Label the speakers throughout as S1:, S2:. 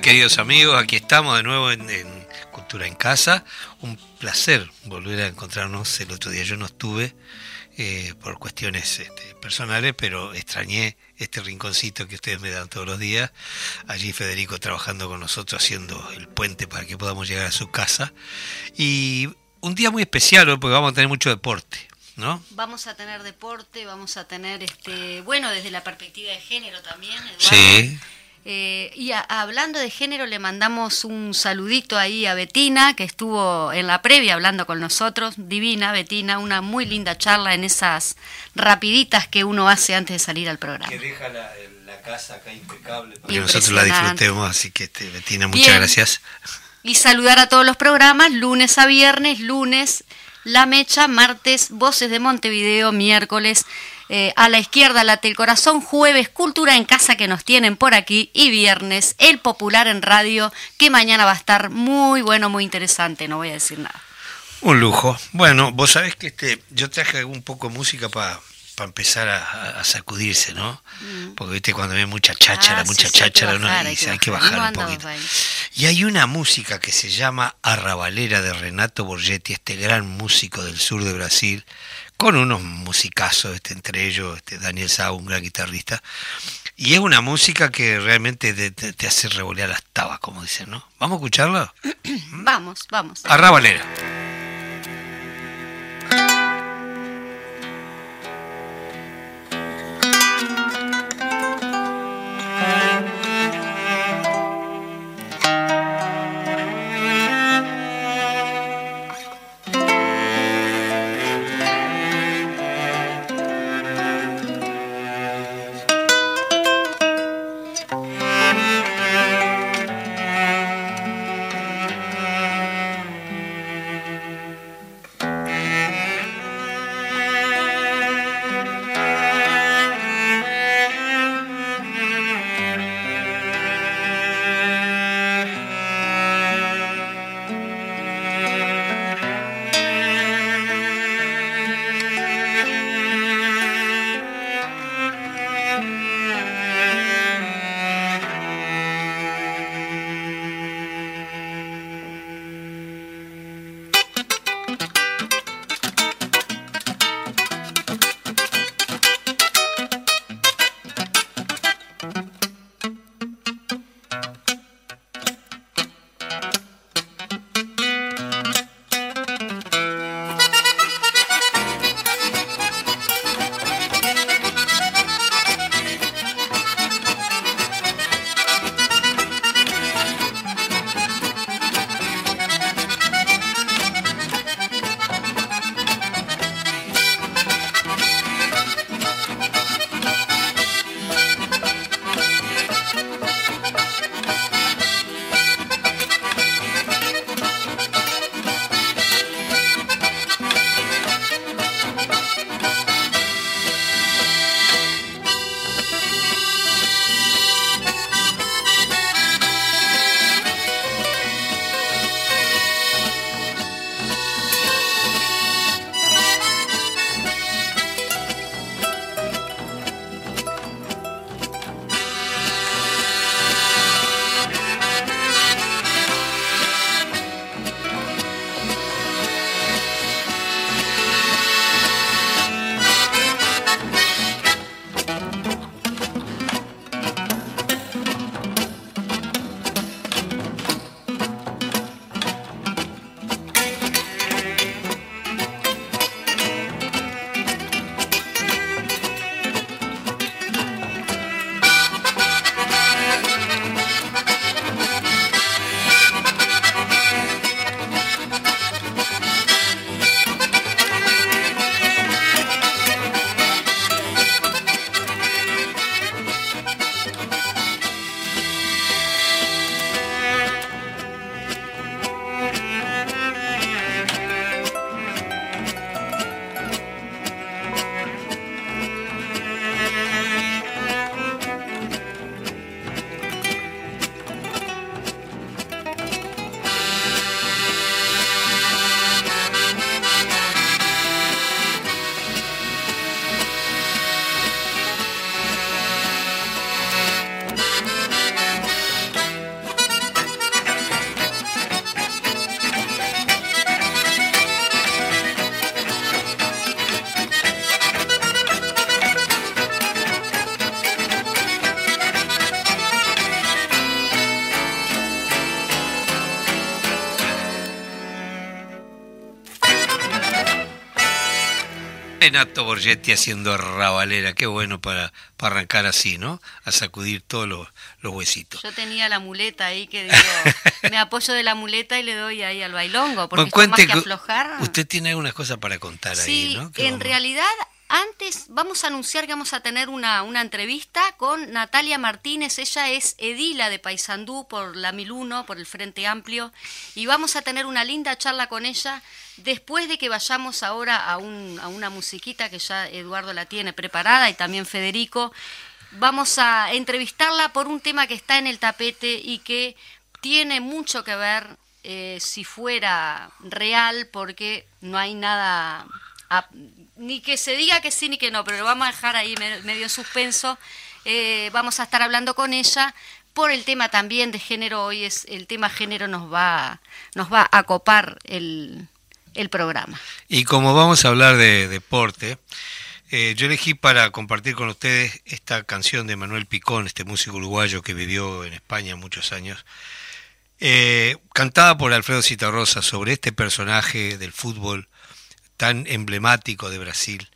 S1: queridos amigos. Aquí estamos de nuevo en, Cultura en Casa. Un placer volver a encontrarnos. El otro día yo no estuve eh, por cuestiones este, personales, pero extrañé este rinconcito que ustedes me dan todos los días. Allí Federico trabajando con nosotros, haciendo el puente para que podamos llegar a su casa. Y un día muy especial porque vamos a tener mucho deporte. ¿No?
S2: Vamos a tener deporte, vamos a tener, este, bueno, desde la perspectiva de género también.
S1: Sí.
S2: Eh, y hablando de género, le mandamos un saludito ahí a Betina, que estuvo en la previa hablando con nosotros. Divina, Betina, una muy linda charla en esas rapiditas que uno hace antes de salir al programa.
S1: Que deja la, casa acá impecable para que nosotros la disfrutemos. Así que, este, Betina, muchas gracias.
S2: Y saludar a todos los programas, lunes a viernes, lunes La Mecha, martes Voces de Montevideo, miércoles eh, a la izquierda late el corazón, jueves Cultura en Casa que nos tienen por aquí y viernes El Popular en Radio que mañana va a estar muy bueno, muy interesante, no voy a decir nada.
S1: Un lujo. Bueno, vos sabés que este, yo traje un poco música para empezar a, sacudirse, ¿no? Mm. Porque viste cuando ve mucha cháchara, ah, mucha cháchara, uno dice, hay que bajar, un poquito. Y hay una música que se llama Arrabalera de Renato Borgetti, este gran músico del sur de Brasil, con unos musicazos, este, entre ellos este, Daniel Sá, un gran guitarrista. Y es una música que realmente te, hace revolear las tabas, como dicen, ¿no? ¿Vamos a escucharla?
S2: vamos, vamos.
S1: Arrabalera. Renato Borgetti haciendo rabalera, qué bueno para, para arrancar así, ¿no? A sacudir todos los, los huesitos.
S2: Yo tenía la muleta ahí que digo, me apoyo de la muleta y le doy ahí al bailongo, porque bueno, más que aflojar.
S1: Usted tiene algunas cosas para contar ahí, ¿no?
S2: En realidad antes vamos a anunciar que vamos a tener una, una, entrevista con Natalia Martínez, ella es edila de Paysandú por la 1001, por el Frente Amplio, y vamos a tener una linda charla con ella después de que vayamos ahora a, un, a una musiquita que ya Eduardo la tiene preparada y también Federico. Vamos a entrevistarla por un tema que está en el tapete y que tiene mucho que ver eh, si fuera real, porque no hay nada ni que se diga que sí ni que no, pero lo vamos a dejar ahí medio en suspenso. Eh, vamos a estar hablando con ella por el tema también de género. Hoy es el tema género nos va, nos va a copar el, el programa.
S1: Y como vamos a hablar de deporte, eh, yo elegí para compartir con ustedes esta canción de Manuel Picón, este músico uruguayo que vivió en España muchos años, eh, cantada por Alfredo Citarrosa sobre este personaje del fútbol tan emblemático de Brasil,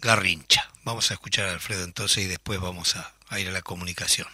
S1: Garrincha. Vamos a escuchar a Alfredo entonces y después vamos a, a ir a la comunicación.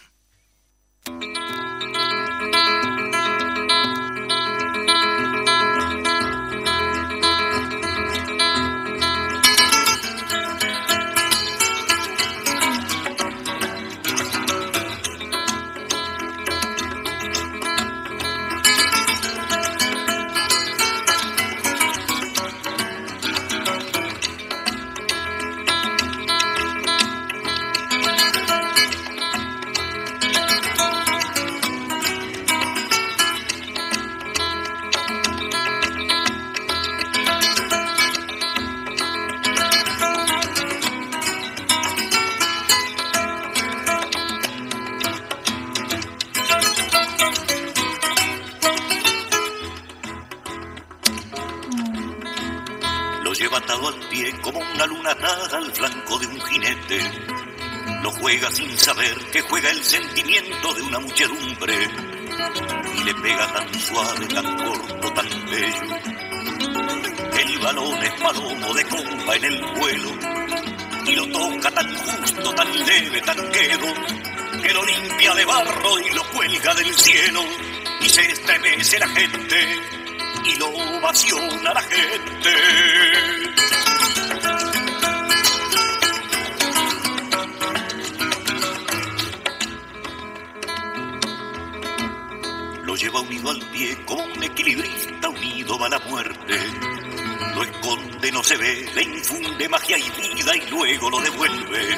S3: De una muchedumbre. Y le pega tan suave, tan corto, tan bello. El balón es palomo de comba en el vuelo. Y lo toca tan justo, tan leve, tan quedo, que lo limpia de barro y lo cuelga del cielo. Y se estremece la gente y lo ovaciona la gente. lleva unido al pie como un equilibrista unido va la muerte. Lo esconde, no se ve, le infunde magia y vida y luego lo devuelve.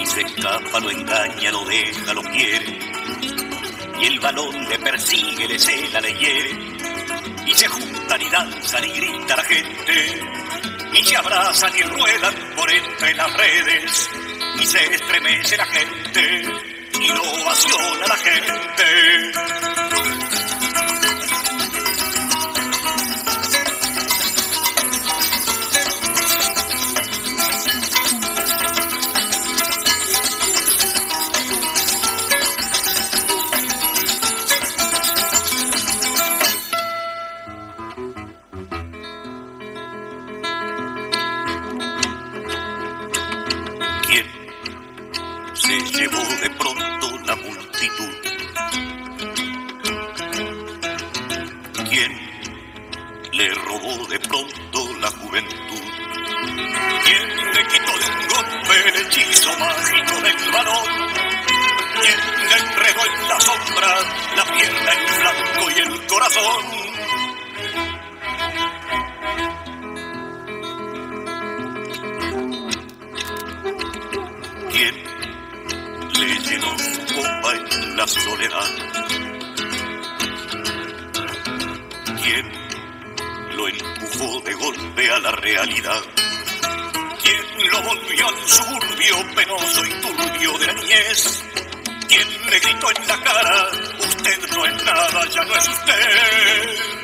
S3: Y se escapa, lo engaña, lo deja, lo quiere. Y el balón le persigue, le cela, le hiere. Y se juntan y danzan y grita la gente. Y se abrazan y ruedan por entre las redes. Y se estremece la gente y lo ovaciona la gente. del balón. Y el enredo en la sombra, la pierna en blanco y el corazón. ¿Quién le llenó su copa en la soledad? ¿Quién lo empujó de golpe a la realidad? ¿Quién lo volvió al suburbio venenoso y turbio de la niñez. Quien me gritó en la cara, usted no es nada, ya no es usted.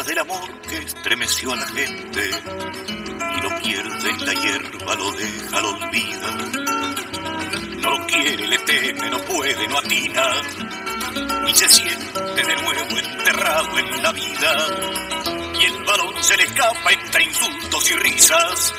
S3: Del amor que estremeció a la gente. Y lo pierde en la hierba, lo deja, lo olvida. No lo quiere, le teme, no puede, no atina. Y se siente de nuevo enterrado en la vida y el balón se le escapa entre insultos y risas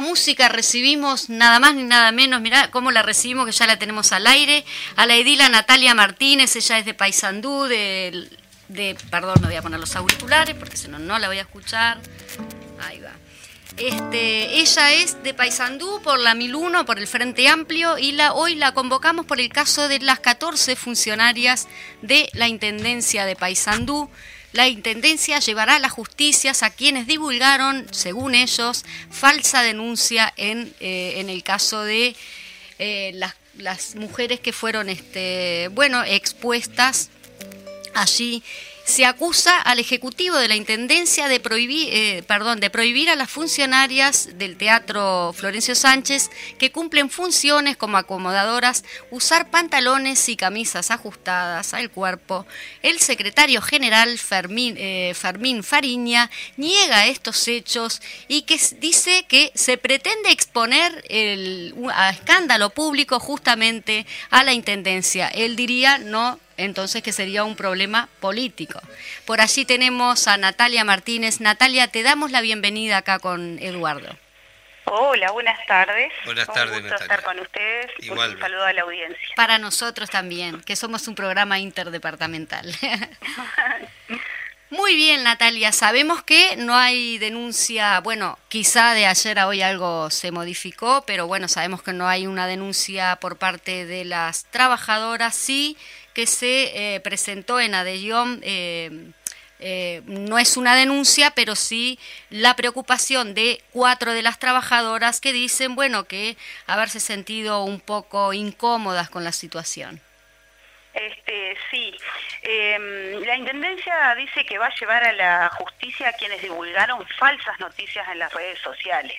S2: música recibimos nada más ni nada menos, mirá cómo la recibimos, que ya la tenemos al aire, a la edila Natalia Martínez, ella es de Paysandú, de, de, perdón, me voy a poner los auriculares porque si no, no la voy a escuchar. Ahí va. Este, ella es de Paysandú por la 1001, por el Frente Amplio, y la, hoy la convocamos por el caso de las 14 funcionarias de la Intendencia de Paysandú la Intendencia llevará a la justicia a quienes divulgaron, según ellos, falsa denuncia en, eh, en el caso de eh, las, las, mujeres que fueron este, bueno, expuestas allí se acusa al Ejecutivo de la Intendencia de prohibir, eh, perdón, de prohibir a las funcionarias del Teatro Florencio Sánchez que cumplen funciones como acomodadoras usar pantalones y camisas ajustadas al cuerpo. El secretario general Fermín, eh, Fermín Fariña niega estos hechos y que dice que se pretende exponer el, a escándalo público justamente a la Intendencia. Él diría no entonces que sería un problema político. Por allí tenemos a Natalia Martínez. Natalia, te damos la bienvenida acá con Eduardo.
S4: Hola, buenas tardes.
S1: Buenas tardes,
S4: un gusto estar con ustedes. Un saludo a la audiencia.
S2: Para nosotros también, que somos un programa interdepartamental. Muy bien, Natalia. Sabemos que no hay denuncia, bueno, quizá de ayer a hoy algo se modificó, pero bueno, sabemos que no hay una denuncia por parte de las trabajadoras. Sí que se eh, presentó en Adellón. Eh, eh, no es una denuncia, pero sí la preocupación de cuatro de las trabajadoras que dicen, bueno, que haberse sentido un poco incómodas con la situación.
S4: Este, sí, em, la Intendencia dice que va a llevar a la justicia a quienes divulgaron falsas noticias en las redes sociales.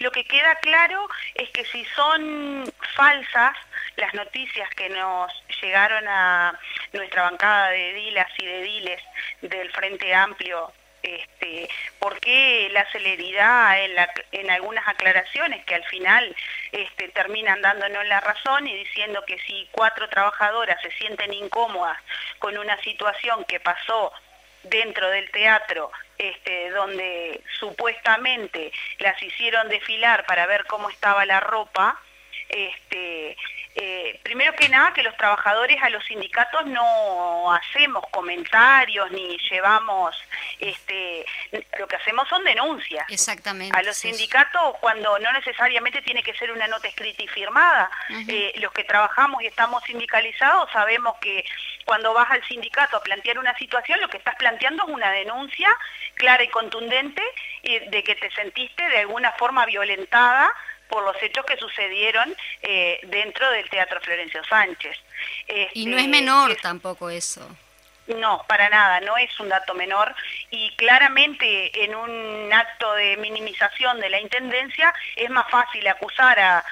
S4: Lo que queda claro es que si son falsas las noticias que nos llegaron a nuestra bancada de dilas y de diles del Frente Amplio este, por qué la celeridad en, algunas aclaraciones que al final este, terminan dándonos la razón y diciendo que si cuatro trabajadoras se sienten incómodas con una situación que pasó dentro del teatro este, donde supuestamente las hicieron desfilar para ver cómo estaba la ropa, este, eh, primero que nada que los trabajadores a los sindicatos no hacemos comentarios ni llevamos este, lo que hacemos son denuncias.
S2: Exactamente.
S4: A los sindicatos, cuando no necesariamente tiene que ser una nota escrita y firmada, eh, los que trabajamos y estamos sindicalizados sabemos que cuando vas al sindicato a plantear una situación, lo que estás planteando es una denuncia clara y contundente de que te sentiste de alguna forma violentada por los hechos que sucedieron eh, dentro del Teatro Florencio Sánchez.
S2: y no es este, menor tampoco eso.
S4: No, para nada, no es un dato menor y claramente en un acto de minimización de la Intendencia es más fácil acusar a,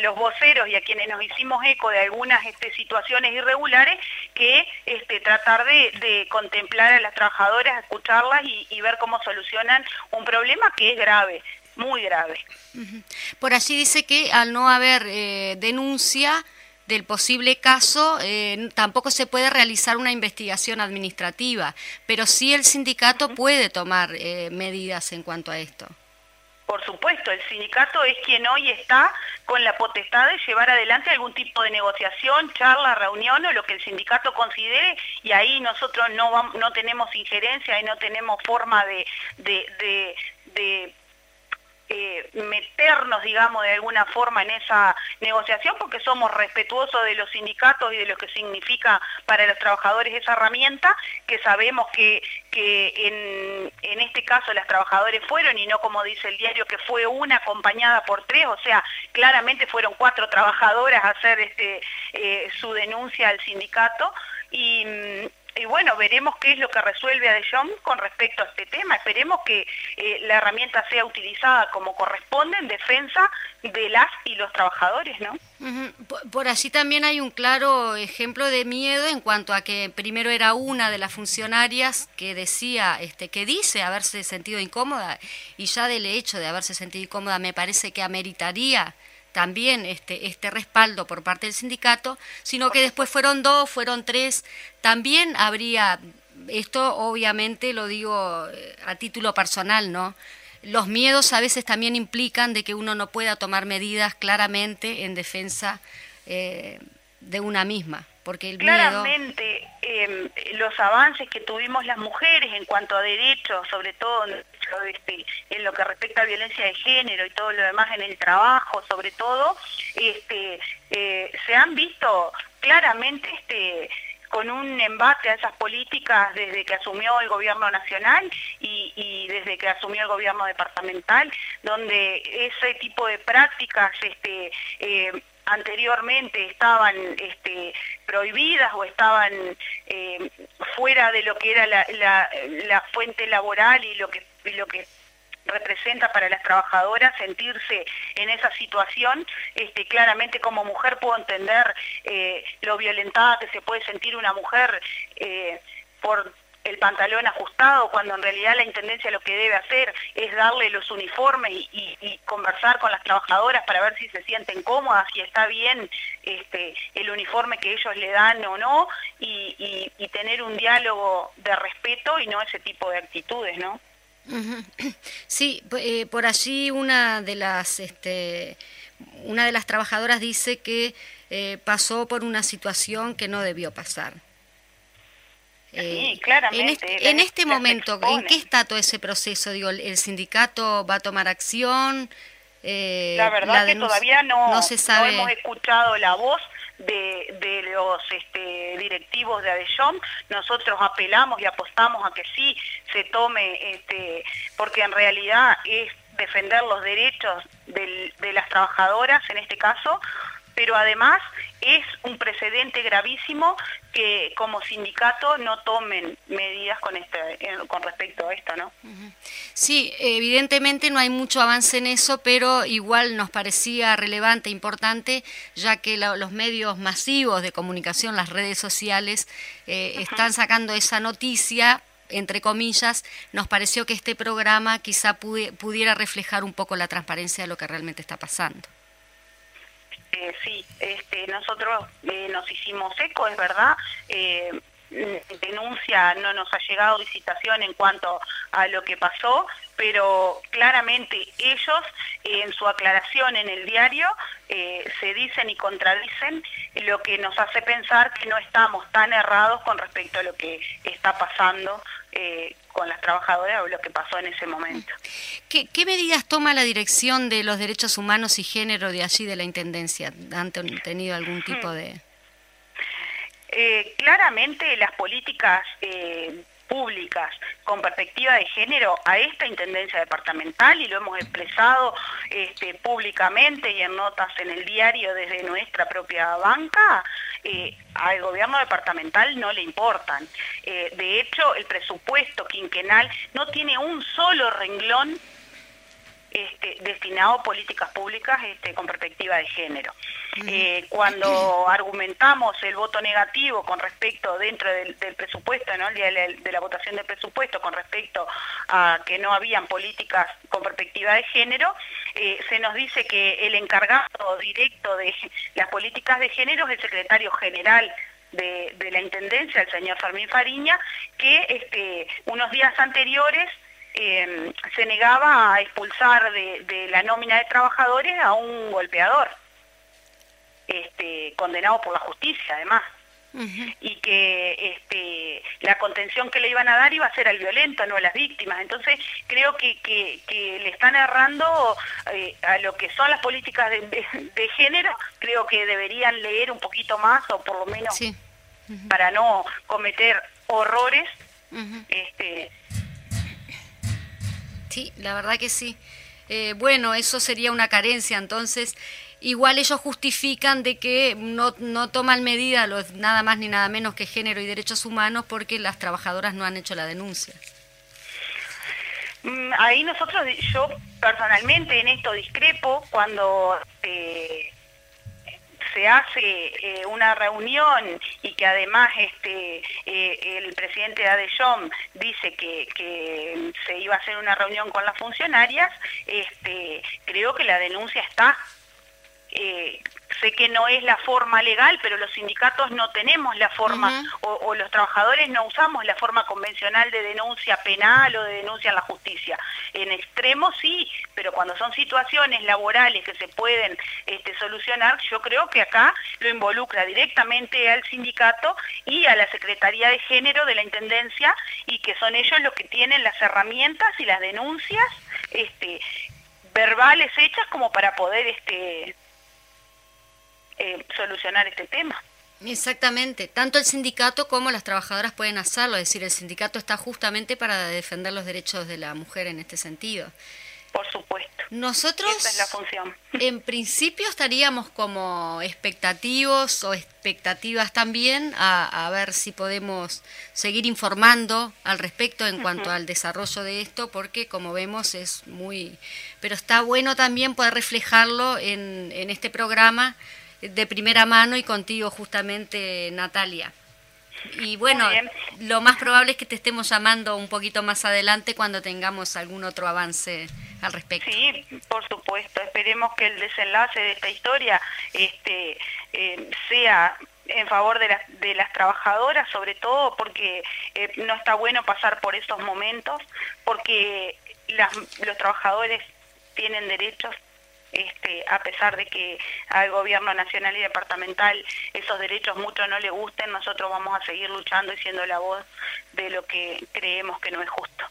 S4: los voceros y a quienes nos hicimos eco de algunas este, situaciones irregulares que este, tratar de, contemplar a las trabajadoras, escucharlas y, ver cómo solucionan un problema que es grave, muy grave.
S2: Por allí dice que al no haber eh, denuncia, del posible caso, eh, tampoco se puede realizar una investigación administrativa, pero sí el sindicato puede tomar eh, medidas en cuanto a esto.
S4: Por supuesto, el sindicato es quien hoy está con la potestad de llevar adelante algún tipo de negociación, charla, reunión o lo que el sindicato considere y ahí nosotros no, no tenemos injerencia y no tenemos forma de, de, de eh, meternos, digamos, de alguna forma en esa negociación porque somos respetuosos de los sindicatos y de lo que significa para los trabajadores esa herramienta, que sabemos que, en, este caso las trabajadores fueron, y no como dice el diario, que fue una acompañada por tres, o sea, claramente fueron cuatro trabajadoras a hacer este, eh, su denuncia al sindicato, y, y bueno, veremos qué es lo que resuelve a con respecto a este tema. Esperemos que eh, la herramienta sea utilizada como corresponde en defensa de las y los trabajadores, ¿no?
S2: por, allí también hay un claro ejemplo de miedo en cuanto a que primero era una de las funcionarias que decía, este, que dice haberse sentido incómoda y ya del hecho de haberse sentido incómoda me parece que ameritaría también este, este respaldo por parte del sindicato, sino que después fueron dos, fueron tres, también habría, esto obviamente lo digo eh, a título personal, ¿no? Los miedos a veces también implican de que uno no pueda tomar medidas claramente en defensa eh, de una misma. Porque el
S4: Claramente em, los avances que tuvimos las mujeres en cuanto a derechos, sobre todo este, en lo que respecta a violencia de género y todo lo demás en el trabajo, sobre todo, este, eh, se han visto claramente este, con un embate a esas políticas desde que asumió el gobierno nacional y, desde que asumió el gobierno departamental, donde ese tipo de prácticas este, eh, anteriormente estaban este, prohibidas o estaban eh, fuera de lo que era la, fuente laboral y lo que, lo que representa para las trabajadoras sentirse en esa situación, este, claramente como mujer puedo entender eh, lo violentada que se puede sentir una mujer eh, por el pantalón ajustado, cuando en realidad la Intendencia lo que debe hacer es darle los uniformes y, conversar con las trabajadoras para ver si se sienten cómodas, si está bien este, el uniforme que ellos le dan o no, y, tener un diálogo de respeto y no ese tipo de actitudes, ¿no?
S2: Sí, eh, por allí una de las... Este, una de las trabajadoras dice que eh, pasó por una situación que no debió pasar.
S4: Eh, claramente.
S2: En este, en este momento, ¿en qué está todo ese proceso? Digo, ¿el sindicato va a tomar acción?
S4: Eh, la verdad que todavía no, se sabe. hemos escuchado la voz de, los este, directivos de ADESHOM. Nosotros apelamos y apostamos a que sí se tome, este, porque en realidad es defender los derechos de las trabajadoras, en este caso, pero además es un precedente gravísimo que como sindicato no tomen medidas con este con respecto a esto, ¿no?
S2: Sí, evidentemente no hay mucho avance en eso, pero igual nos parecía relevante, importante, ya que los medios masivos de comunicación, las redes sociales, eh, están sacando esa noticia entre comillas, nos pareció que este programa quizá pudiera reflejar un poco la transparencia de lo que realmente está pasando.
S4: Eh, sí, este, nosotros eh, nos hicimos eco, es verdad. Eh, denuncia no nos ha llegado licitación en cuanto a lo que pasó, pero claramente ellos en su aclaración en el diario se dicen y contradicen, lo que nos hace pensar que no estamos tan errados con respecto a lo que está pasando con las trabajadoras o lo que pasó en ese momento.
S2: ¿Qué, medidas toma la Dirección de los Derechos Humanos y Género de allí, de la Intendencia? ¿Han tenido algún tipo de...?
S4: Eh, claramente las políticas eh, públicas con perspectiva de género a esta Intendencia Departamental y lo hemos expresado este, públicamente y en notas en el diario desde nuestra propia banca, eh, al gobierno departamental no le importan. Eh, de hecho, el presupuesto quinquenal no tiene un solo renglón este, destinado a políticas públicas este, con perspectiva de género. Eh, cuando argumentamos el voto negativo con respecto dentro del, presupuesto, ¿no? el día de la, votación del presupuesto con respecto a que no habían políticas con perspectiva de género, eh, se nos dice que el encargado directo de las políticas de género es el secretario general de, la Intendencia, el señor Fermín Fariña, que este, unos días anteriores eh, se negaba a expulsar de, la nómina de trabajadores a un golpeador, este, condenado por la justicia además. y que este, la contención que le iban a dar iba a ser al violento, no a las víctimas. Entonces creo que, que, le están errando eh, a lo que son las políticas de, género, creo que deberían leer un poquito más o por lo menos para no cometer horrores. este,
S2: Sí, la verdad que sí. Eh, bueno, eso sería una carencia, entonces igual ellos justifican de que no, no toman medida los, nada más ni nada menos que género y derechos humanos porque las trabajadoras no han hecho la denuncia.
S4: Mm, ahí nosotros, yo personalmente en esto discrepo cuando eh, se hace eh, una reunión y que además este eh, el presidente Adeyom dice que, que, se iba a hacer una reunión con las funcionarias, este, creo que la denuncia está. Eh, sé que no es la forma legal, pero los sindicatos no tenemos la forma, o, los trabajadores no usamos la forma convencional de denuncia penal o de denuncia en la justicia. En extremo sí, pero cuando son situaciones laborales que se pueden este, solucionar, yo creo que acá lo involucra directamente al sindicato y a la Secretaría de Género de la Intendencia, y que son ellos los que tienen las herramientas y las denuncias este, verbales hechas como para poder este, eh, solucionar este tema.
S2: Exactamente, tanto el sindicato como las trabajadoras pueden hacerlo, es decir, el sindicato está justamente para defender los derechos de la mujer en este sentido.
S4: Por supuesto.
S2: Nosotros,
S4: Esa es la función.
S2: En principio estaríamos como expectativos o expectativas también a, ver si podemos seguir informando al respecto en cuanto al desarrollo de esto, porque como vemos es muy... Pero está bueno también poder reflejarlo en, en este programa de primera mano y contigo justamente, Natalia. Y bueno, lo más probable es que te estemos llamando un poquito más adelante cuando tengamos algún otro avance al respecto.
S4: Sí, por supuesto. Esperemos que el desenlace de esta historia este, eh, sea en favor de las, de las trabajadoras, sobre todo porque eh, no está bueno pasar por esos momentos, porque las, los trabajadores tienen derechos este, a pesar de que al gobierno nacional y departamental esos derechos mucho no le gusten, nosotros vamos a seguir luchando y siendo la voz de lo que creemos que no es justo.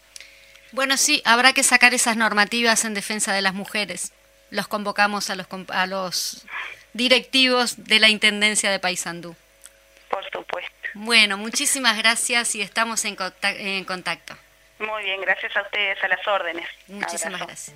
S2: Bueno, sí, habrá que sacar esas normativas en defensa de las mujeres. Los convocamos a los, a los directivos de la Intendencia de Paysandú.
S4: Por supuesto.
S2: Bueno, muchísimas gracias y estamos en, en contacto.
S4: Muy bien, gracias a ustedes, a las órdenes.
S2: Muchísimas gracias.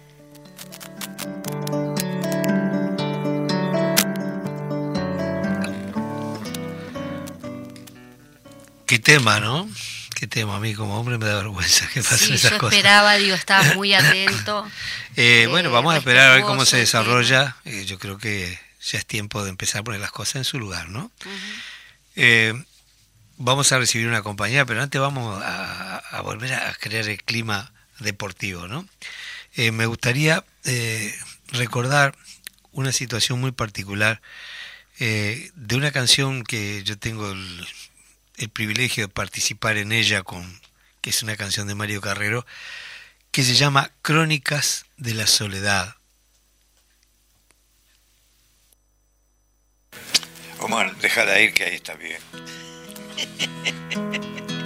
S1: Tema, ¿no? Qué tema, a mí como hombre me da vergüenza que pasen
S2: sí, yo esperaba, digo, estaba muy atento.
S1: Eh, bueno, vamos a esperar a ver cómo se desarrolla. Eh, yo creo que ya es tiempo de empezar a poner las cosas en su lugar, ¿no? Eh, vamos a recibir una compañía, pero antes vamos a, volver a crear el clima deportivo, ¿no? me gustaría recordar una situación muy particular de una canción que yo tengo el, el privilegio de participar en ella con que es una canción de Mario Carrero que se llama Crónicas de la Soledad.
S5: Omar, déjala ir que ahí está bien.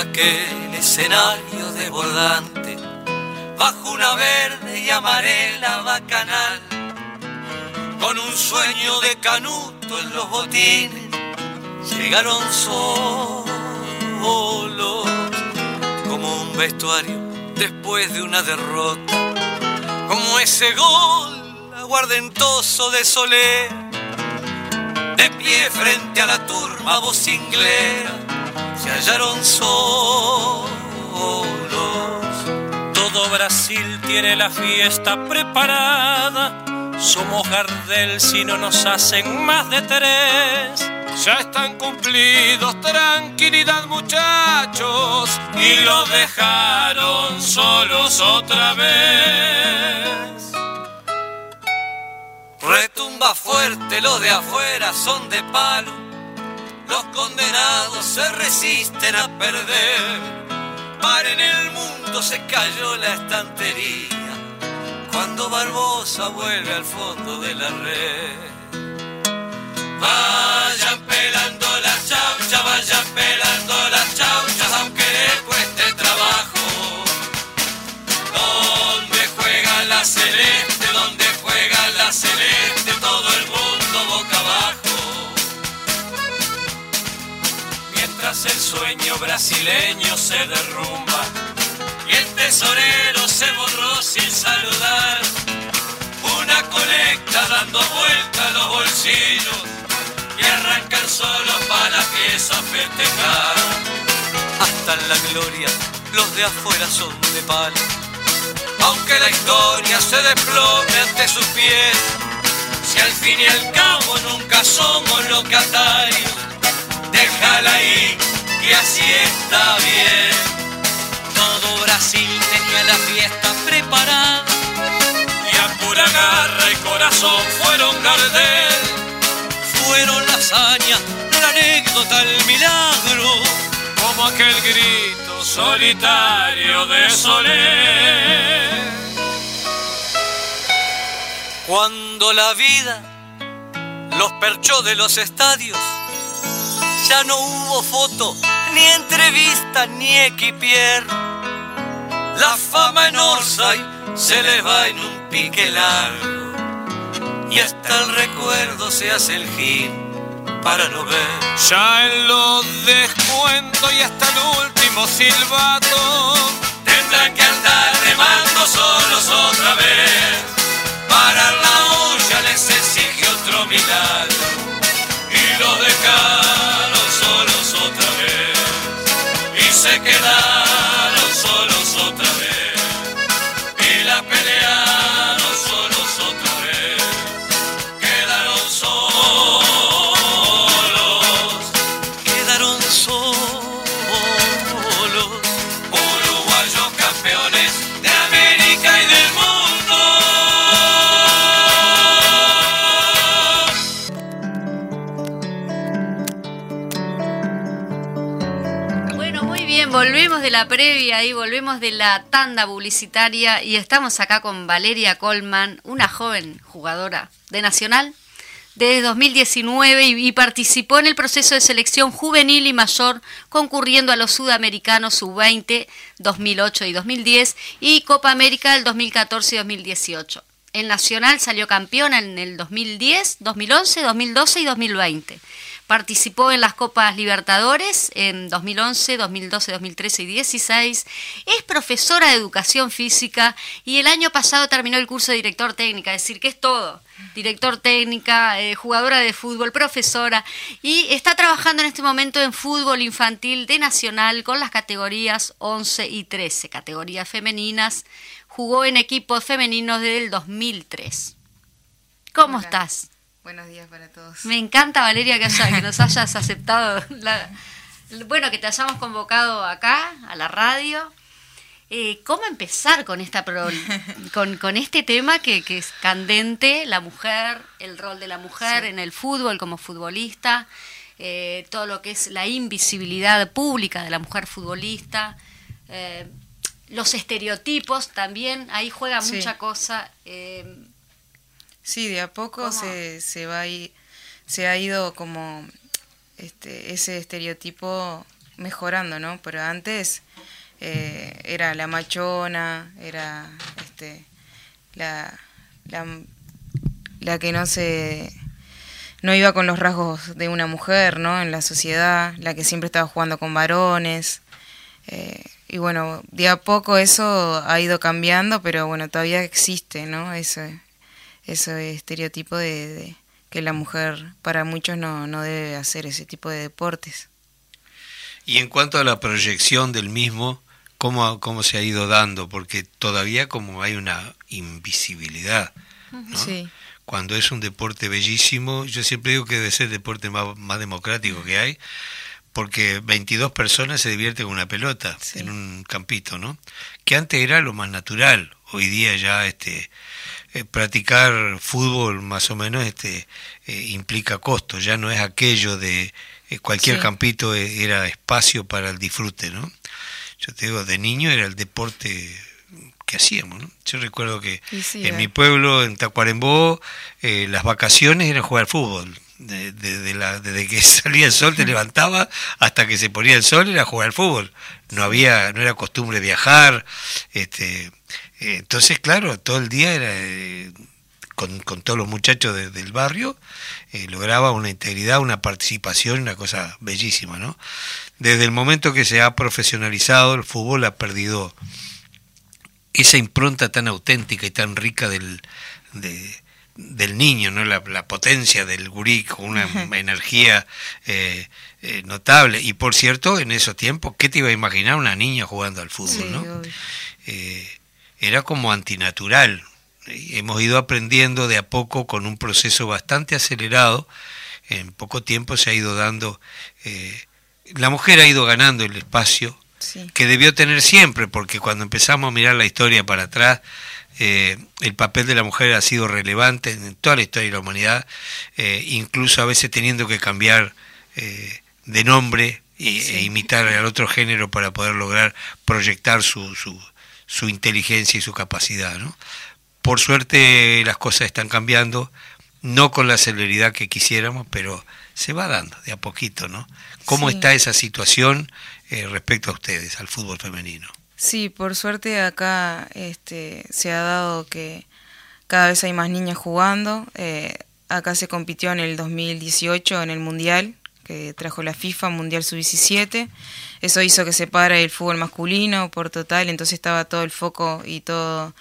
S5: aquel escenario desbordante, bajo una verde y amarela bacanal, con un sueño de canuto en los botines, llegaron solos como un vestuario después de una derrota, como ese gol aguardentoso de Soler, de pie frente a la turba vocinglera, se hallaron solos. Todo Brasil tiene la fiesta preparada, somos Gardel si no nos hacen más de tres ya están cumplidos, tranquilidad muchachos, y los dejaron solos otra vez. Retumba fuerte, los de afuera son de palo, los condenados se resisten a perder. Para en el mundo se cayó la estantería, cuando Barbosa vuelve al fondo de la red. Vayan pelando las chauchas, vayan pelando las sueño brasileño se derrumba y el tesorero se borró sin saludar. Una colecta dando vuelta a los bolsillos y arrancan solo para la pieza festejar. Hasta en la gloria los de afuera son de palo. Aunque la historia se desplome ante sus pies, si al fin y al cabo nunca somos locatarios, déjala ahí, que así está bien. Todo Brasil tenía la fiesta preparada y a pura garra y corazón fueron Gardel fueron la hazaña, la anécdota, el milagro, como aquel grito solitario de Soler. Cuando la vida los perchó de los estadios, ya no hubo foto, ni entrevista, ni equipier. La fama en Orsay se les va en un pique largo y hasta el recuerdo se hace el gil para no ver. Ya en los descuentos y hasta el último silbato tendrán que andar remando solos otra vez. Para la olla les exige otro milagro y lo dejaron
S2: volvemos de la previa y volvemos de la tanda publicitaria y estamos acá con Valeria Colman, una joven jugadora de Nacional desde 2019 y, participó en el proceso de selección juvenil y mayor concurriendo a los sudamericanos sub-20 2008 y 2010 y Copa América del 2014 y 2018. En Nacional salió campeona en el 2010, 2011, 2012 y 2020. Participó en las Copas Libertadores en 2011, 2012, 2013 y 2016. Es profesora de educación física y el año pasado terminó el curso de director técnica, es decir, que es todo. Director técnica, eh, jugadora de fútbol, profesora y está trabajando en este momento en fútbol infantil de Nacional con las categorías 11 y 13, categorías femeninas. Jugó en equipos femeninos desde el 2003. ¿Cómo estás?
S6: Buenos días para todos.
S2: Me encanta, Valeria, que, que nos hayas aceptado, bueno, que te hayamos convocado acá, a la radio. Eh, ¿Cómo empezar con, esta con, con este tema que, que, es candente, la mujer, el rol de la mujer en el fútbol como futbolista, eh, todo lo que es la invisibilidad pública de la mujer futbolista, eh, los estereotipos también, ahí juega mucha cosa.
S6: Sí, de a poco se, se, va se ha ido como este, ese estereotipo mejorando, ¿no? Pero antes eh, era la machona, era este, la, la, la que no se no iba con los rasgos de una mujer, ¿no? En la sociedad, la que siempre estaba jugando con varones. Eh, y bueno, de a poco eso ha ido cambiando, pero bueno, todavía existe, ¿no? Ese, ese estereotipo de, que la mujer para muchos no, no debe hacer ese tipo de deportes.
S1: Y en cuanto a la proyección del mismo, ¿cómo, cómo se ha ido dando? Porque todavía como hay una invisibilidad, ¿no? Sí cuando es un deporte bellísimo, yo siempre digo que debe ser el deporte más, democrático que hay, porque 22 personas se divierten con una pelota en un campito, ¿no? Que antes era lo más natural, hoy día ya este eh, practicar fútbol más o menos este eh, implica costo, ya no es aquello de eh, cualquier campito era espacio para el disfrute, ¿no? Yo te digo, de niño era el deporte que hacíamos. ¿no? Yo recuerdo que en mi pueblo, en Tacuarembó, eh, las vacaciones era jugar fútbol. De, la, desde que salía el sol te levantaba hasta que se ponía el sol era jugar fútbol. No había, no era costumbre viajar. Este, eh, entonces, claro, todo el día era eh, con, con, todos los muchachos del barrio, lograba una integridad, una participación, una cosa bellísima, ¿no? Desde el momento que se ha profesionalizado, el fútbol ha perdido esa impronta tan auténtica y tan rica del, del niño, ¿no? La, potencia del gurí con una energía eh, eh, notable. Y por cierto, en esos tiempos, ¿qué te iba a imaginar una niña jugando al fútbol? ¿no? Eh, era como antinatural. Hemos ido aprendiendo de a poco con un proceso bastante acelerado. En poco tiempo se ha ido dando... la mujer ha ido ganando el espacio que debió tener siempre, porque cuando empezamos a mirar la historia para atrás, eh, el papel de la mujer ha sido relevante en toda la historia de la humanidad, eh, incluso a veces teniendo que cambiar eh, de nombre e imitar al otro género para poder lograr proyectar su, su, su inteligencia y su capacidad. ¿no? Por suerte las cosas están cambiando, no con la celeridad que quisiéramos, pero se va dando de a poquito, ¿no? ¿Cómo está esa situación eh, respecto a ustedes, al fútbol femenino.
S6: Sí, por suerte acá este, se ha dado que cada vez hay más niñas jugando. Eh, acá se compitió en el 2018 en el Mundial, que trajo la FIFA, Mundial Sub-17. Eso hizo que se pare el fútbol masculino por total, entonces estaba todo el foco y toda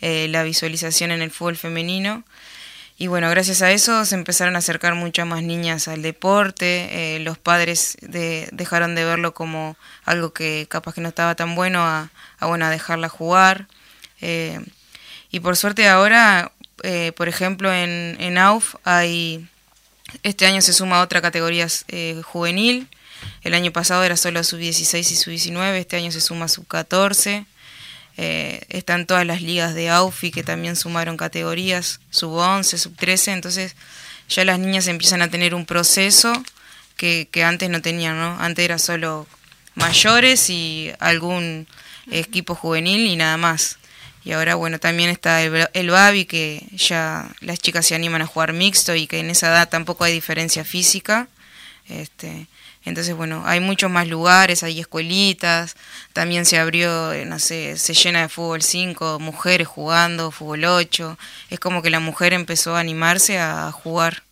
S6: eh, la visualización en el fútbol femenino. Y bueno, gracias a eso se empezaron a acercar muchas más niñas al deporte, eh, los padres dejaron de verlo como algo que capaz que no estaba tan bueno a, bueno, a dejarla jugar. Eh, y por suerte ahora, por ejemplo, en, en AUF hay, este año se suma otra categoría juvenil, el año pasado era solo sub-16 y sub-19, este año se suma sub-14. Eh, están todas las ligas de AUFI que también sumaron categorías, sub 11, sub 13, entonces ya las niñas empiezan a tener un proceso que, que antes no tenían, ¿no? Antes era solo mayores y algún equipo juvenil y nada más. Y ahora, bueno, también está el, el Babi, que ya las chicas se animan a jugar mixto y que en esa edad tampoco hay diferencia física. Este, entonces, bueno, hay muchos más lugares, hay escuelitas, también se abrió, eh, no sé, se llena de fútbol 5, mujeres jugando, fútbol 8. Es como que la mujer empezó a animarse a jugar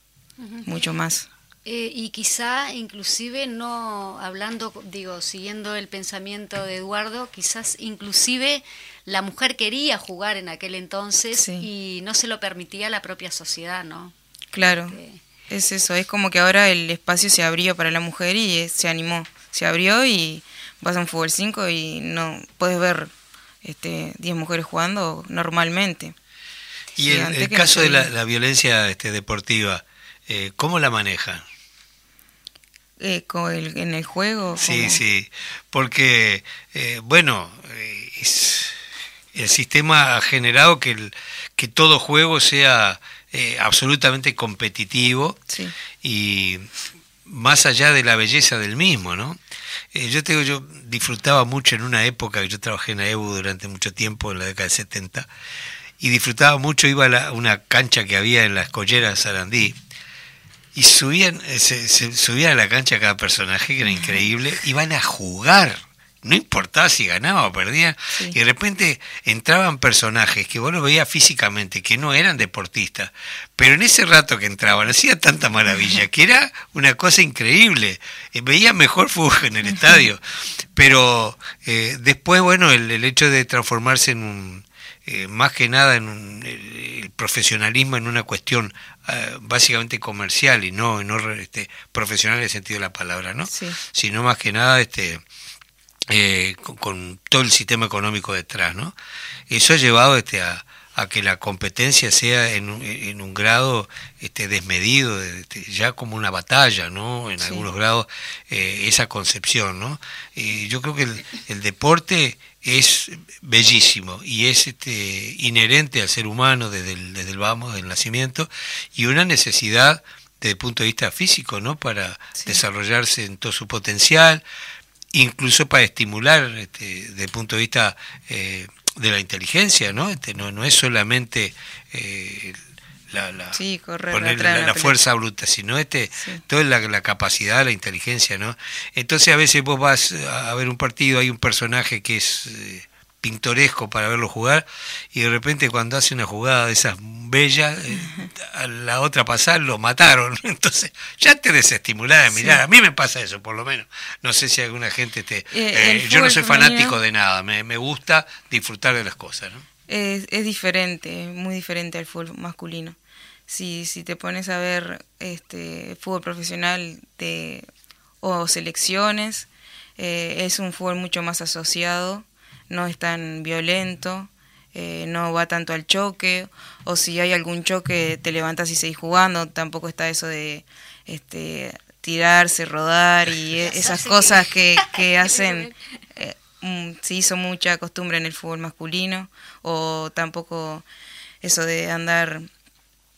S6: mucho más.
S2: Eh, y quizá inclusive no hablando, digo, siguiendo el pensamiento de Eduardo, quizás inclusive la mujer quería jugar en aquel entonces y no se lo permitía la propia sociedad, ¿no?
S6: Claro. Es eso, es como que ahora el espacio se abrió para la mujer y se animó, se abrió y vas a un fútbol 5 y no puedes ver este 10 mujeres jugando normalmente.
S1: Y en el, caso de la, violencia este, deportiva, eh, ¿cómo la manejan?
S6: Eh, en el juego.
S1: Sí, sí, porque, eh, bueno, eh, el sistema ha generado que, el, que todo juego sea eh, absolutamente competitivo y más allá de la belleza del mismo, ¿no? Eh, yo te digo, yo disfrutaba mucho en una época que yo trabajé en AEBU durante mucho tiempo, en la década del 70, y disfrutaba mucho, iba a una cancha que había en la escollera de Sarandí, y subían, eh, se, subían a la cancha cada personaje, que era increíble, iban a jugar. No importaba si ganaba o perdía. Y de repente entraban personajes que vos lo veías físicamente, que no eran deportistas. Pero en ese rato que entraban, hacía tanta maravilla, que era una cosa increíble. Eh, veía mejor fútbol en el estadio. Pero eh, después, bueno, el hecho de transformarse en un, eh, más que nada en el, profesionalismo en una cuestión eh, básicamente comercial y no, no este, profesional en el sentido de la palabra, ¿no? Sino más que nada este, eh, con, todo el sistema económico detrás, ¿no? Eso ha llevado este, a, a que la competencia sea en, en un grado este, desmedido, este, ya como una batalla, ¿no? En algunos grados, esa concepción, ¿no? yo creo que el, el deporte es bellísimo y es este, inherente al ser humano desde el, desde el vamos, del nacimiento, y una necesidad desde el punto de vista físico, ¿no? Para desarrollarse en todo su potencial, incluso para estimular este, desde el punto de vista eh, de la inteligencia, ¿no? Este, no, no es solamente eh, la, la, poner la, fuerza bruta, sino este, toda la, capacidad, la inteligencia, ¿no? Entonces a veces vos vas a ver un partido, hay un personaje que es eh, pintoresco para verlo jugar, y de repente cuando hace una jugada de esas bellas, eh, a la otra pasada lo mataron. Entonces ya te desestimulás de mirar. A mí me pasa eso, por lo menos. No sé si alguna gente te... Eh, yo no soy fanático de nada, me, me gusta disfrutar de las cosas, ¿no?
S6: es, es diferente, muy diferente al fútbol masculino. Si, si te pones a ver este fútbol profesional de, o selecciones, eh, es un fútbol mucho más asociado, no es tan violento, eh, no va tanto al choque, o si hay algún choque te levantas y seguís jugando, tampoco está eso de este tirarse, rodar y e, esas cosas que, que hacen Mm, se hizo mucha costumbre en el fútbol masculino o tampoco eso de andar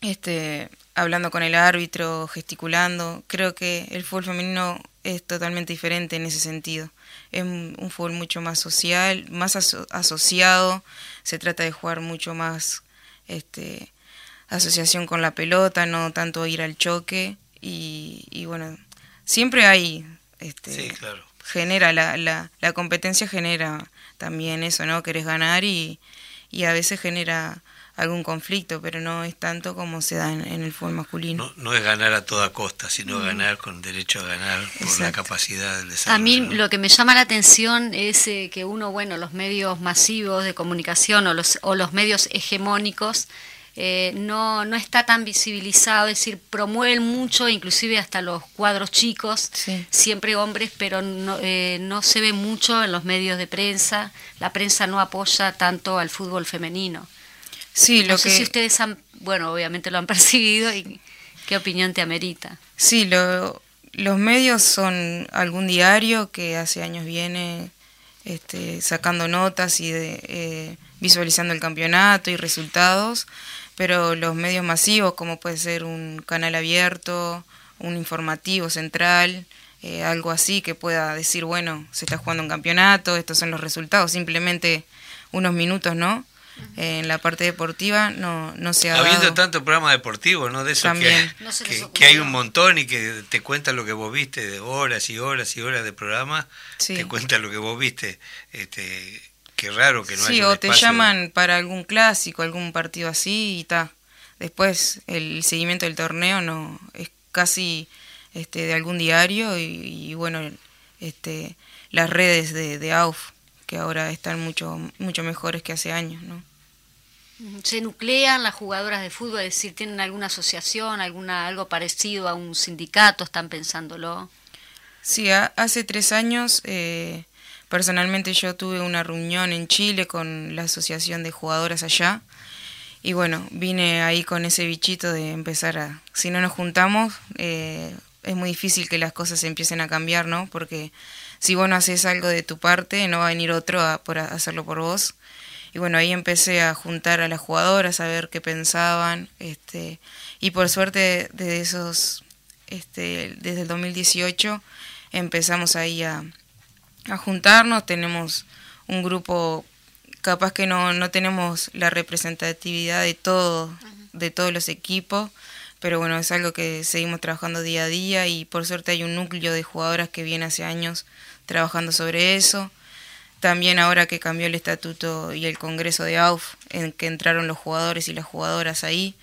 S6: este hablando con el árbitro, gesticulando. Creo que el fútbol femenino es totalmente diferente en ese sentido. Es un, fútbol mucho más social, más asociado, se trata de jugar mucho más este asociación con la pelota, no tanto ir al choque y, y bueno, siempre hay este,
S1: sí, claro
S6: genera, la, la, la competencia genera también eso, ¿no? Querés ganar y, y a veces genera algún conflicto, pero no es tanto como se da en, el fútbol masculino.
S1: No, no, es ganar a toda costa, sino ganar con derecho a ganar por la capacidad del desarrollo.
S2: A mí lo que me llama la atención es eh, que uno, bueno, los medios masivos de comunicación o los, o los medios hegemónicos eh, no, no está tan visibilizado, es decir, promueven mucho, inclusive hasta los cuadros chicos, siempre hombres, pero no, eh, no se ve mucho en los medios de prensa, la prensa no apoya tanto al fútbol femenino.
S6: Sí,
S2: no sé si ustedes han, bueno, obviamente lo han percibido y qué opinión te amerita.
S6: Sí, lo, los medios son algún diario que hace años viene este, sacando notas y de, eh, visualizando el campeonato y resultados, pero los medios masivos, como puede ser un canal abierto, un informativo central, eh, algo así que pueda decir, bueno, se está jugando un campeonato, estos son los resultados, simplemente unos minutos, ¿no? En la parte deportiva no, no se ha
S1: Habiendo tanto programa deportivo, ¿no? De eso que, que, hay un montón y que te cuentan lo que vos viste, de horas y horas y horas de programa, te cuentan lo que vos viste. Este, Qué raro que no
S6: Sí, o te llaman para algún clásico, algún partido así y está. Después el seguimiento del torneo no es casi este de algún diario y, bueno, este las redes de, de AUF que ahora están mucho mucho mejores que hace años, ¿no?
S2: se nuclean las jugadoras de fútbol, es decir, tienen alguna asociación, alguna algo parecido a un sindicato, están pensándolo.
S6: Sí, hace tres años eh, Personalmente yo tuve una reunión en Chile con la asociación de jugadoras allá y bueno, vine ahí con ese bichito de empezar a, si no nos juntamos, eh, es muy difícil que las cosas empiecen a cambiar, ¿no? Porque si vos no haces algo de tu parte, no va a venir otro a, por hacerlo por vos. Y bueno, ahí empecé a juntar a las jugadoras, a ver qué pensaban, este, y por suerte desde esos, este, desde el 2018 empezamos ahí a, a juntarnos, tenemos un grupo, capaz que no, no tenemos la representatividad de todo, de todos los equipos, pero bueno, es algo que seguimos trabajando día a día y por suerte hay un núcleo de jugadoras que viene hace años trabajando sobre eso. También ahora que cambió el estatuto y el congreso de AUF, en que entraron los jugadores y las jugadoras ahí,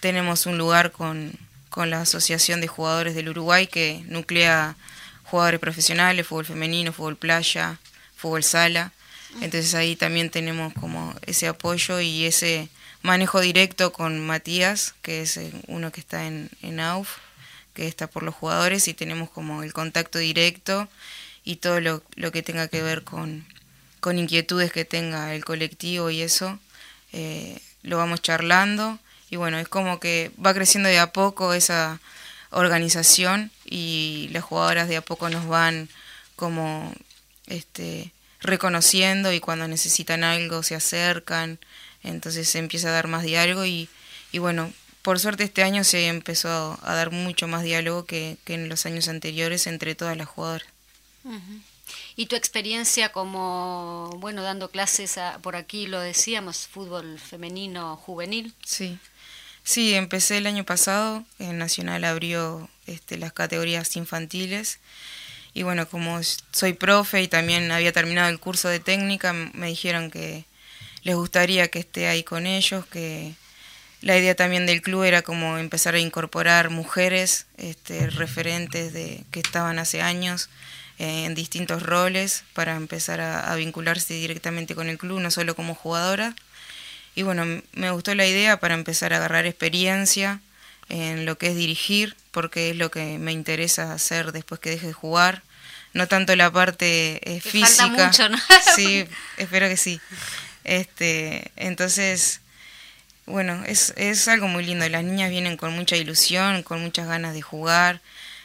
S6: tenemos un lugar con, con la Asociación de Jugadores del Uruguay que nuclea jugadores profesionales, fútbol femenino, fútbol playa, fútbol sala. Entonces ahí también tenemos como ese apoyo y ese manejo directo con Matías, que es eh, uno que está en, en AUF, que está por los jugadores, y tenemos como el contacto directo y todo lo, lo que tenga que ver con, con, inquietudes que tenga el colectivo y eso, eh, lo vamos charlando. Y bueno, es como que va creciendo de a poco esa organización y las jugadoras de a poco nos van como este reconociendo y cuando necesitan algo se acercan entonces se empieza a dar más diálogo y, y bueno, por suerte este año se empezó a dar mucho más diálogo que, en los años anteriores entre todas las jugadoras.
S2: ¿Y tu experiencia como, bueno, dando clases por aquí, lo decíamos, fútbol femenino juvenil?
S6: Sí, sí, empecé el año pasado, en Nacional abrió este, las categorías infantiles y bueno, como soy profe y también había terminado el curso de técnica, me dijeron que les gustaría que esté ahí con ellos, que la idea también del club era como empezar a incorporar mujeres este, referentes de que estaban hace años eh, en distintos roles para empezar a, vincularse directamente con el club, no solo como jugadora. Y bueno, me gustó la idea para empezar a agarrar experiencia en lo que es dirigir, porque es lo que me interesa hacer después que deje de jugar. No tanto la parte eh, física.
S2: Falta mucho, ¿no?
S6: Sí, espero que sí. Este, entonces, bueno, es, es algo muy lindo. Las niñas vienen con mucha ilusión, con muchas ganas de jugar.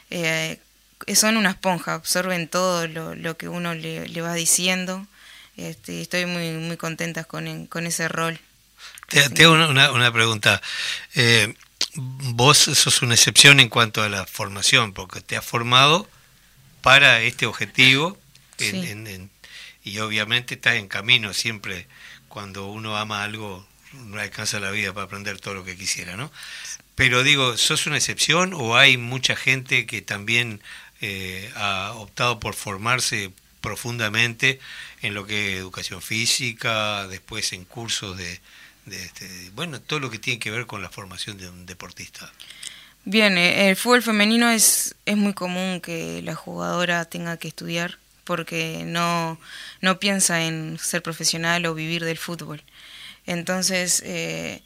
S6: Eh, son una esponja, absorben todo lo, lo que uno le, le, va diciendo. Este, estoy muy, muy contenta con, con ese rol.
S1: Te, hago una, una, pregunta. Eh, vos sos una excepción en cuanto a la formación, porque te has formado para este objetivo y obviamente estás en camino siempre cuando uno ama algo no alcanza la vida para aprender todo lo que quisiera, ¿no? Pero digo, ¿sos una excepción o hay mucha gente que también eh, ha optado por formarse profundamente en lo que es educación física, después en cursos de, este, bueno, todo lo que tiene que ver con la formación de un deportista?
S6: Bien, eh, el fútbol femenino es, es muy común que la jugadora tenga que estudiar porque no, no piensa en ser profesional o vivir del fútbol. Entonces, eh,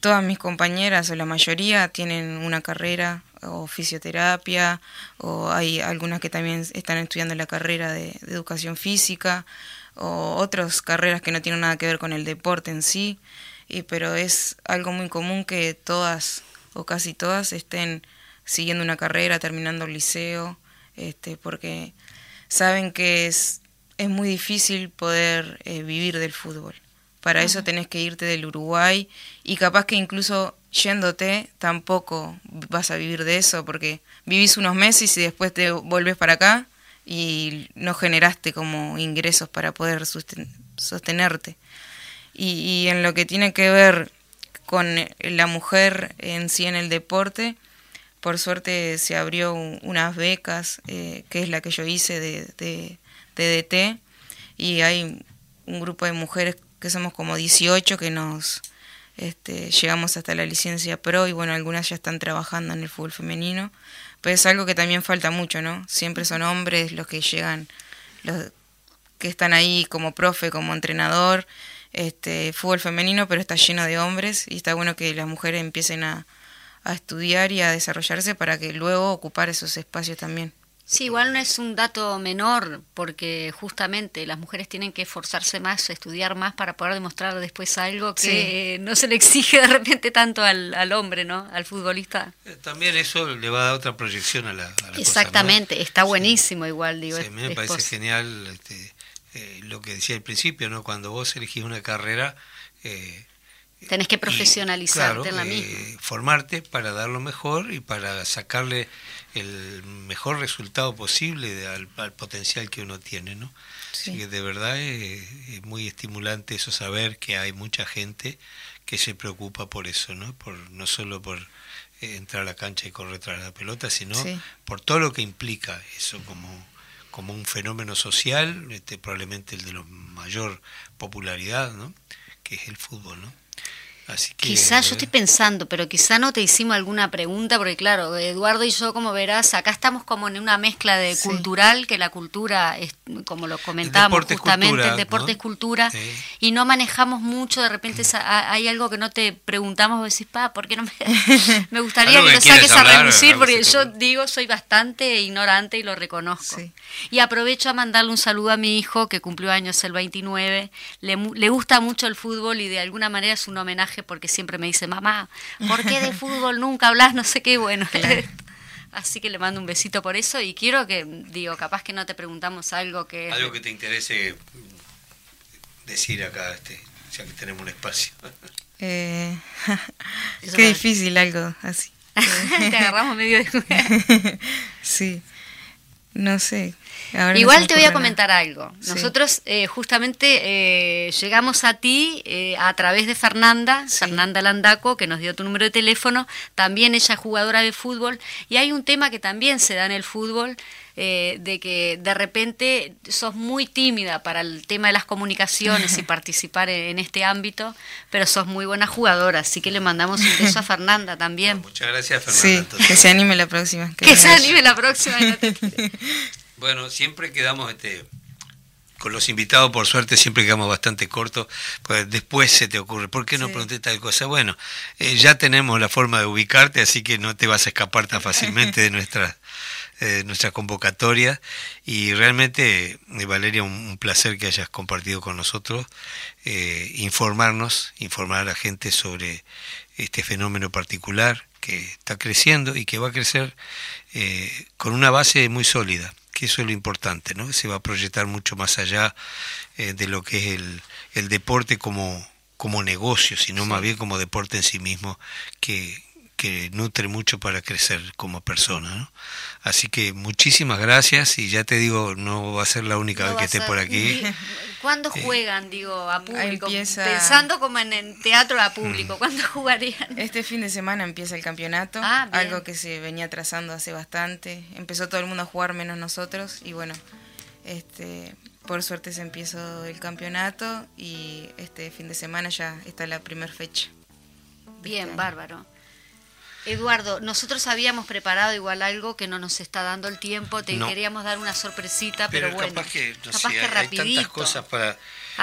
S6: todas mis compañeras o la mayoría tienen una carrera o fisioterapia o hay algunas que también están estudiando la carrera de, educación física o otras carreras que no tienen nada que ver con el deporte en sí, y, pero es algo muy común que todas o casi todas estén siguiendo una carrera, terminando el liceo, este, porque saben que es, es muy difícil poder eh, vivir del fútbol. Para eso tenés que irte del Uruguay y capaz que incluso yéndote tampoco vas a vivir de eso porque vivís unos meses y después te volvés para acá y no generaste como ingresos para poder sostenerte. Y, y en lo que tiene que ver con la mujer en sí en el deporte, por suerte se abrió unas becas, eh, que es la que yo hice de, de, DT, y hay un grupo de mujeres que somos como 18 que nos este, llegamos hasta la licencia pro y bueno, algunas ya están trabajando en el fútbol femenino, pero es algo que también falta mucho, ¿no? Siempre son hombres los que llegan, los que están ahí como profe, como entrenador, este, fútbol femenino, pero está lleno de hombres y está bueno que las mujeres empiecen a, a estudiar y a desarrollarse para que luego ocupar esos espacios también.
S2: Sí, igual no es un dato menor, porque justamente las mujeres tienen que esforzarse más, estudiar más para poder demostrar después algo que no se le exige de repente tanto al, al, hombre, ¿no? Al futbolista.
S1: Eh, también eso le va a dar otra proyección a la,
S2: Exactamente, está buenísimo igual, digo.
S1: Sí, a mí me parece genial este, eh, lo que decía al principio, ¿no? Cuando vos elegís una carrera... Eh,
S2: Tenés que profesionalizarte en la misma.
S1: Eh, formarte para dar lo mejor y para sacarle el mejor resultado posible al, potencial que uno tiene, ¿no? Así que de verdad es, muy estimulante eso saber que hay mucha gente que se preocupa por eso, ¿no? Por, no solo por eh, entrar a la cancha y correr tras la pelota, sino por todo lo que implica eso como, como un fenómeno social, este, probablemente el de la mayor popularidad, ¿no? que es el fútbol. ¿no?
S2: Quizás yo estoy pensando, pero quizá no te hicimos alguna pregunta, porque claro, Eduardo y yo, como verás, acá estamos como en una mezcla de cultural, que la cultura, es, como lo comentábamos justamente, el deporte es cultura, y no manejamos mucho, de repente hay algo que no te preguntamos, vos decís, pa, ¿por qué no me, me gustaría que, lo saques a reducir? Porque yo digo, soy bastante ignorante y lo reconozco. Y aprovecho a mandarle un saludo a mi hijo, que cumplió años el 29, le, le gusta mucho el fútbol y de alguna manera es un homenaje porque siempre me dice, mamá, ¿por qué de fútbol nunca hablas? No sé qué, bueno. Así que le mando un besito por eso y quiero que, digo, capaz que no te preguntamos algo que...
S1: Algo que te interese decir acá, este, ya que tenemos un espacio.
S6: Eh, qué difícil algo así.
S2: te agarramos medio de...
S6: sí, no sé.
S2: Igual te voy a comentar algo. Nosotros eh, justamente eh, llegamos a ti eh, a través de Fernanda, Fernanda Landaco, que nos dio tu número de teléfono. También ella es jugadora de fútbol. Y hay un tema que también se da en el fútbol, de que de repente sos muy tímida para el tema de las comunicaciones y participar en, este ámbito, pero sos muy buena jugadora. Así que le mandamos un beso a Fernanda también.
S1: muchas gracias, Fernanda.
S6: Sí, que se anime la próxima.
S2: Que, se anime la próxima.
S1: Bueno, siempre quedamos este, con los invitados, por suerte, siempre quedamos bastante cortos, pues después se te ocurre, ¿por qué no pregunté tal cosa? Bueno, eh, ya tenemos la forma de ubicarte, así que no te vas a escapar tan fácilmente de nuestra, eh, nuestra convocatoria. Y realmente, eh, Valeria, un, placer que hayas compartido con nosotros, informarnos, informar a la gente sobre este fenómeno particular que está creciendo y que va a crecer con una base muy sólida que eso es lo importante, ¿no? Se va a proyectar mucho más allá eh, de lo que es el, el deporte como, como negocio, sino más bien como deporte en sí mismo, que, que nutre mucho para crecer como persona. ¿no? Así que muchísimas gracias y ya te digo, no va a ser la única vez que esté por aquí.
S2: ¿Cuándo eh, juegan, digo, a público? Pensando como en el teatro a público, mm. ¿cuándo jugarían?
S6: Este fin de semana empieza el campeonato, ah, algo que se venía trazando hace bastante. Empezó todo el mundo a jugar menos nosotros y bueno, este por suerte se empezó el campeonato y este fin de semana ya está la primera fecha.
S2: Bien, bárbaro. Eduardo, nosotros habíamos preparado igual algo que no nos está dando el tiempo, te queríamos dar una sorpresita, pero, bueno,
S1: capaz que, hay, tantas cosas para...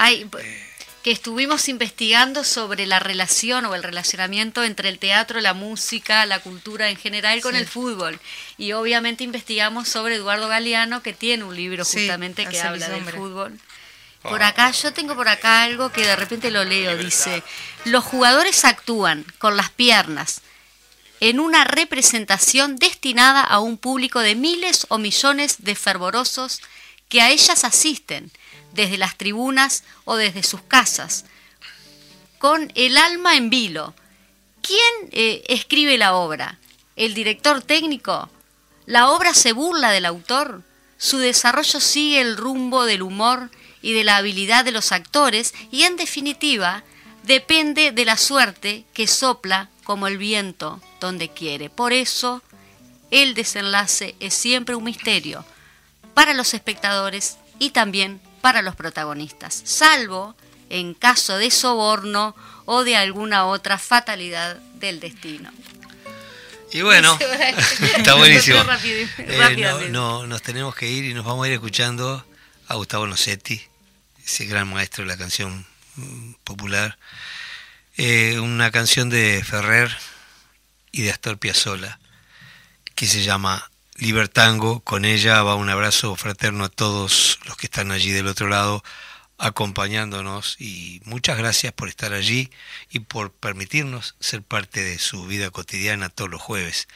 S2: Eh, que estuvimos investigando sobre la relación o el relacionamiento entre el teatro, la música, la cultura en general con el fútbol. Y obviamente investigamos sobre Eduardo Galeano, que tiene un libro justamente que habla del fútbol. Por acá, yo tengo por acá algo que de repente lo leo, dice, los jugadores actúan con las piernas, en una representación destinada a un público de miles o millones de fervorosos que a ellas asisten desde las tribunas o desde sus casas, con el alma en vilo. ¿Quién eh, escribe la obra? ¿El director técnico? ¿La obra se burla del autor? Su desarrollo sigue el rumbo del humor y de la habilidad de los actores y en definitiva depende de la suerte que sopla como el viento donde quiere. Por eso, el desenlace es siempre un misterio para los espectadores y también para los protagonistas, salvo en caso de soborno o de alguna otra fatalidad del destino.
S1: Y bueno, está buenísimo. Eh, no, nos tenemos que ir y nos vamos a ir escuchando a Gustavo Nocetti, ese gran maestro de la canción mm, popular. Eh, una canción de Ferrer y de Astor Piazzolla que se llama Libertango. Con ella va un abrazo fraterno a todos los que están allí del otro lado acompañándonos y muchas gracias por estar allí y por permitirnos ser parte de su vida cotidiana todos los jueves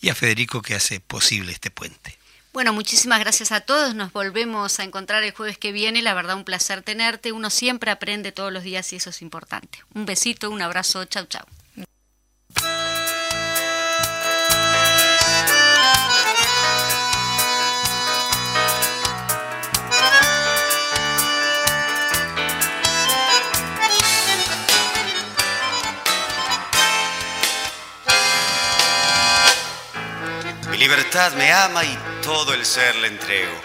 S1: y a Federico que hace posible este puente.
S2: Bueno, muchísimas gracias a todos. Nos volvemos a encontrar el jueves que viene. La verdad, un placer tenerte. Uno siempre aprende todos los días y eso es importante. Un besito, un abrazo. Chau, chau.
S7: Libertad me ama y todo el ser le entrego.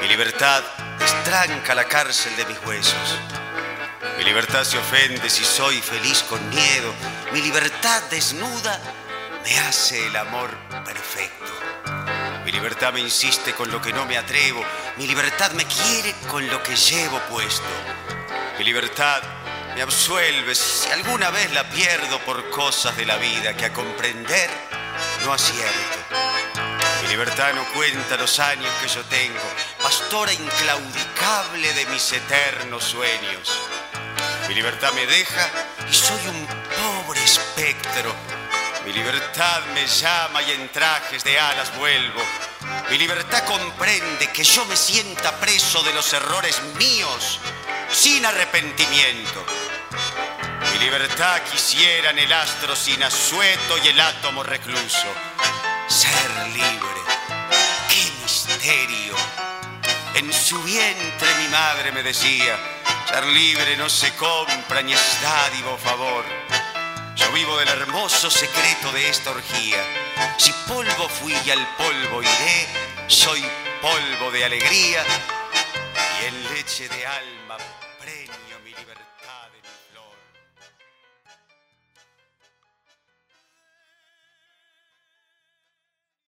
S7: Mi libertad estranca la cárcel de mis huesos. Mi libertad se ofende si soy feliz con miedo. Mi libertad desnuda me hace el amor perfecto. Mi libertad me insiste con lo que no me atrevo. Mi libertad me quiere con lo que llevo puesto. Mi libertad me absuelve si alguna vez la pierdo por cosas de la vida que a comprender no acierto. Libertad no cuenta los años que yo tengo, pastora inclaudicable de mis eternos sueños. Mi libertad me deja y soy un pobre espectro. Mi libertad me llama y en trajes de alas vuelvo. Mi libertad comprende que yo me sienta preso de los errores míos sin arrepentimiento. Mi libertad quisiera en el astro sin asueto y el átomo recluso. Ser En su vientre mi madre me decía, ser libre no se compra ni es dádivo favor. Yo vivo del hermoso secreto de esta orgía. Si polvo fui y al polvo iré, soy polvo de alegría y en leche de alma